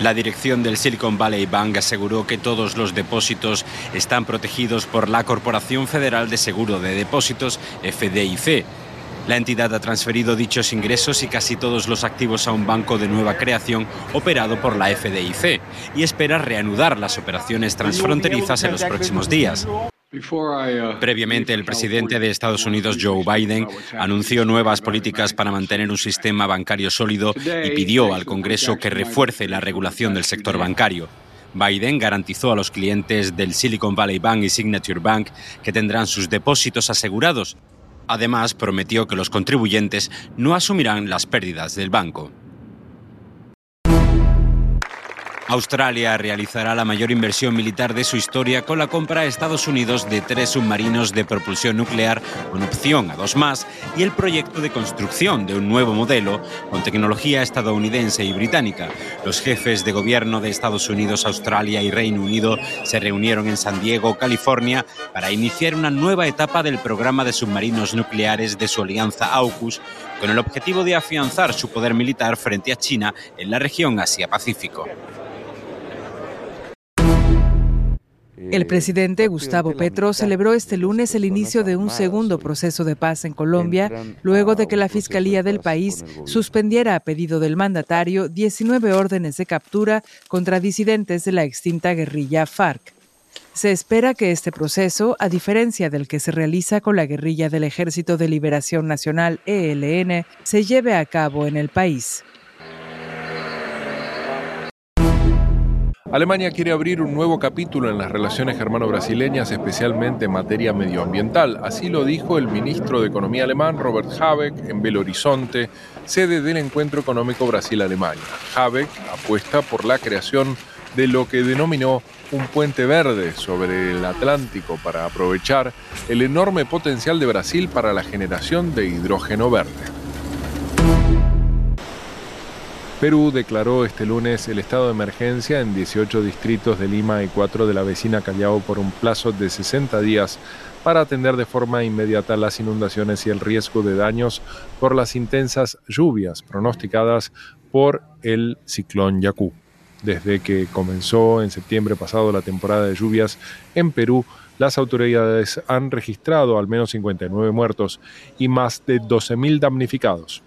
La dirección del Silicon Valley Bank aseguró que todos los depósitos están protegidos por la Corporación Federal de Seguro de Depósitos, FDIC. La entidad ha transferido dichos ingresos y casi todos los activos a un banco de nueva creación operado por la FDIC y espera reanudar las operaciones transfronterizas en los próximos días. Previamente, el presidente de Estados Unidos, Joe Biden, anunció nuevas políticas para mantener un sistema bancario sólido y pidió al Congreso que refuerce la regulación del sector bancario. Biden garantizó a los clientes del Silicon Valley Bank y Signature Bank que tendrán sus depósitos asegurados. Además, prometió que los contribuyentes no asumirán las pérdidas del banco. Australia realizará la mayor inversión militar de su historia con la compra a Estados Unidos de tres submarinos de propulsión nuclear con opción a dos más y el proyecto de construcción de un nuevo modelo con tecnología estadounidense y británica. Los jefes de gobierno de Estados Unidos, Australia y Reino Unido se reunieron en San Diego, California, para iniciar una nueva etapa del programa de submarinos nucleares de su alianza AUKUS con el objetivo de afianzar su poder militar frente a China en la región Asia-Pacífico. El presidente Gustavo Petro celebró este lunes el inicio de un segundo proceso de paz en Colombia, luego de que la Fiscalía del país suspendiera a pedido del mandatario 19 órdenes de captura contra disidentes de la extinta guerrilla FARC. Se espera que este proceso, a diferencia del que se realiza con la guerrilla del Ejército de Liberación Nacional ELN, se lleve a cabo en el país. Alemania quiere abrir un nuevo capítulo en las relaciones germano-brasileñas, especialmente en materia medioambiental. Así lo dijo el ministro de Economía alemán, Robert Habeck, en Belo Horizonte, sede del Encuentro Económico Brasil-Alemania. Habeck apuesta por la creación de lo que denominó un puente verde sobre el Atlántico para aprovechar el enorme potencial de Brasil para la generación de hidrógeno verde. Perú declaró este lunes el estado de emergencia en 18 distritos de Lima y 4 de la vecina Callao por un plazo de 60 días para atender de forma inmediata las inundaciones y el riesgo de daños por las intensas lluvias pronosticadas por el ciclón Yacú. Desde que comenzó en septiembre pasado la temporada de lluvias en Perú, las autoridades han registrado al menos 59 muertos y más de 12.000 damnificados.